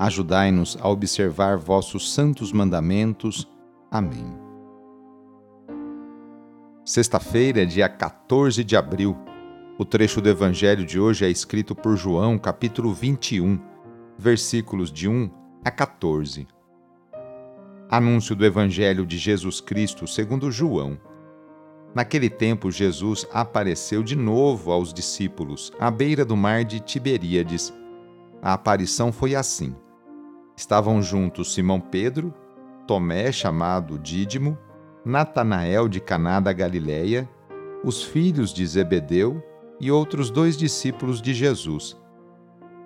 Ajudai-nos a observar vossos santos mandamentos. Amém. Sexta-feira, dia 14 de abril. O trecho do Evangelho de hoje é escrito por João, capítulo 21, versículos de 1 a 14. Anúncio do Evangelho de Jesus Cristo segundo João. Naquele tempo, Jesus apareceu de novo aos discípulos, à beira do mar de Tiberíades. A aparição foi assim. Estavam juntos Simão Pedro, Tomé, chamado Dídimo, Natanael de Caná da Galileia, os filhos de Zebedeu e outros dois discípulos de Jesus.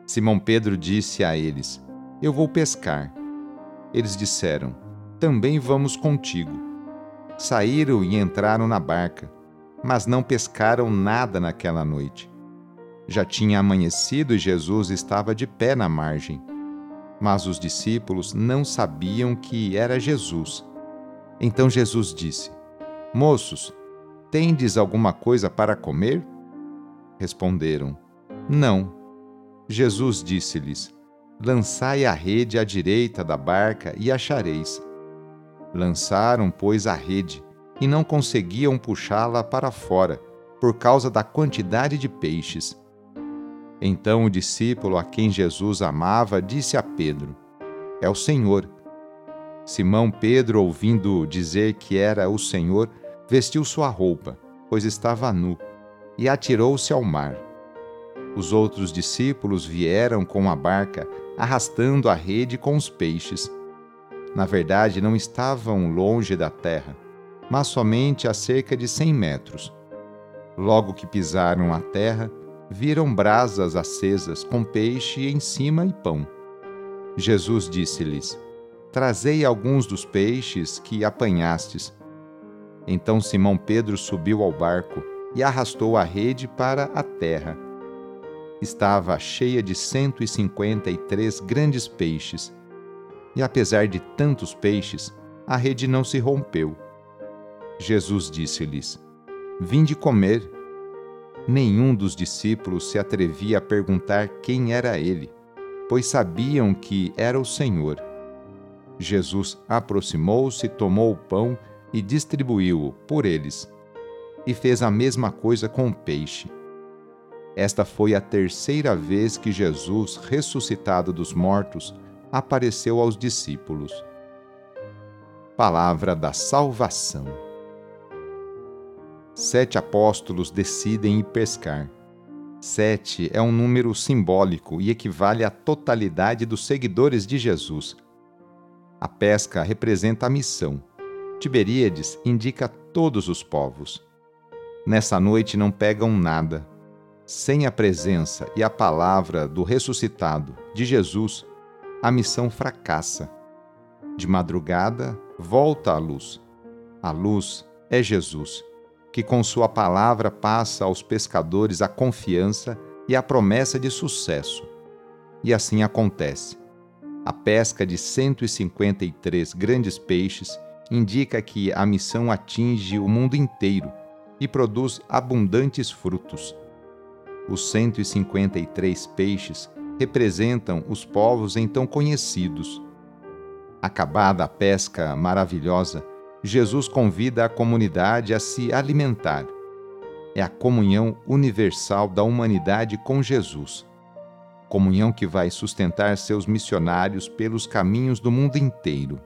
Simão Pedro disse a eles: Eu vou pescar. Eles disseram: Também vamos contigo. Saíram e entraram na barca, mas não pescaram nada naquela noite. Já tinha amanhecido e Jesus estava de pé na margem mas os discípulos não sabiam que era Jesus. Então Jesus disse: Moços, tendes alguma coisa para comer? Responderam: Não. Jesus disse-lhes: Lançai a rede à direita da barca e achareis. Lançaram, pois, a rede, e não conseguiam puxá-la para fora, por causa da quantidade de peixes. Então o discípulo a quem Jesus amava disse a Pedro: É o Senhor. Simão Pedro, ouvindo dizer que era o Senhor, vestiu sua roupa, pois estava nu, e atirou-se ao mar. Os outros discípulos vieram com a barca, arrastando a rede com os peixes. Na verdade, não estavam longe da terra, mas somente a cerca de cem metros. Logo que pisaram a terra, viram brasas acesas com peixe em cima e pão. Jesus disse-lhes: Trazei alguns dos peixes que apanhastes. Então Simão Pedro subiu ao barco e arrastou a rede para a terra. Estava cheia de cento e cinquenta e três grandes peixes. E apesar de tantos peixes, a rede não se rompeu. Jesus disse-lhes: Vinde comer. Nenhum dos discípulos se atrevia a perguntar quem era ele, pois sabiam que era o Senhor. Jesus aproximou-se, tomou o pão e distribuiu-o por eles, e fez a mesma coisa com o peixe. Esta foi a terceira vez que Jesus, ressuscitado dos mortos, apareceu aos discípulos. Palavra da Salvação sete apóstolos decidem ir pescar. Sete é um número simbólico e equivale à totalidade dos seguidores de Jesus. A pesca representa a missão. Tiberíades indica todos os povos. Nessa noite não pegam nada. Sem a presença e a palavra do ressuscitado, de Jesus, a missão fracassa. De madrugada, volta a luz. A luz é Jesus que com Sua palavra passa aos pescadores a confiança e a promessa de sucesso. E assim acontece. A pesca de 153 grandes peixes indica que a missão atinge o mundo inteiro e produz abundantes frutos. Os 153 peixes representam os povos então conhecidos. Acabada a pesca maravilhosa, Jesus convida a comunidade a se alimentar. É a comunhão universal da humanidade com Jesus. comunhão que vai sustentar seus missionários pelos caminhos do mundo inteiro.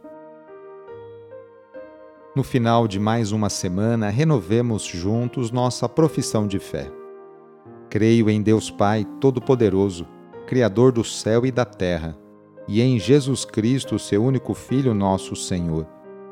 No final de mais uma semana, renovemos juntos nossa profissão de fé. Creio em Deus Pai Todo-Poderoso, Criador do céu e da terra, e em Jesus Cristo, seu único Filho, nosso Senhor,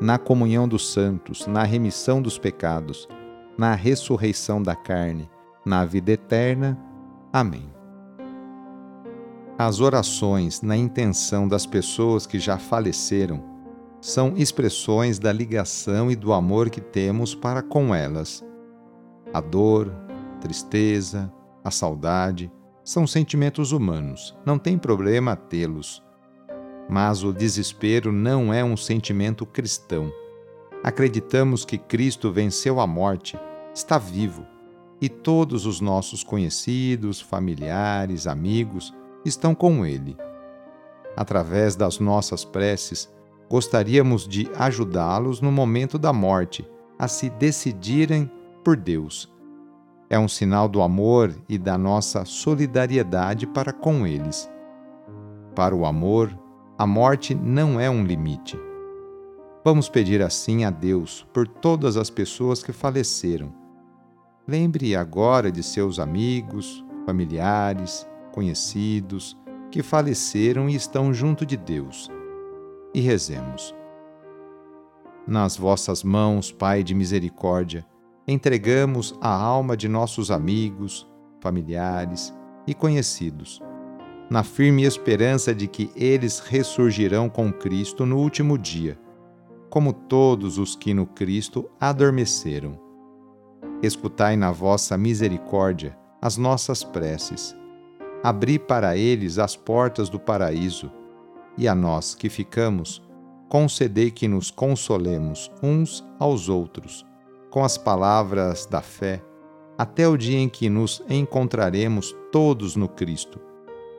na comunhão dos santos, na remissão dos pecados, na ressurreição da carne, na vida eterna. Amém. As orações na intenção das pessoas que já faleceram são expressões da ligação e do amor que temos para com elas. A dor, tristeza, a saudade, são sentimentos humanos, não tem problema tê-los. Mas o desespero não é um sentimento cristão. Acreditamos que Cristo venceu a morte, está vivo, e todos os nossos conhecidos, familiares, amigos estão com Ele. Através das nossas preces, gostaríamos de ajudá-los no momento da morte a se decidirem por Deus é um sinal do amor e da nossa solidariedade para com eles. Para o amor, a morte não é um limite. Vamos pedir assim a Deus por todas as pessoas que faleceram. Lembre agora de seus amigos, familiares, conhecidos que faleceram e estão junto de Deus. E rezemos. Nas vossas mãos, Pai de misericórdia, entregamos a alma de nossos amigos, familiares e conhecidos, na firme esperança de que eles ressurgirão com Cristo no último dia, como todos os que no Cristo adormeceram. Escutai na vossa misericórdia as nossas preces. Abri para eles as portas do paraíso, e a nós que ficamos, concedei que nos consolemos uns aos outros com as palavras da fé, até o dia em que nos encontraremos todos no Cristo,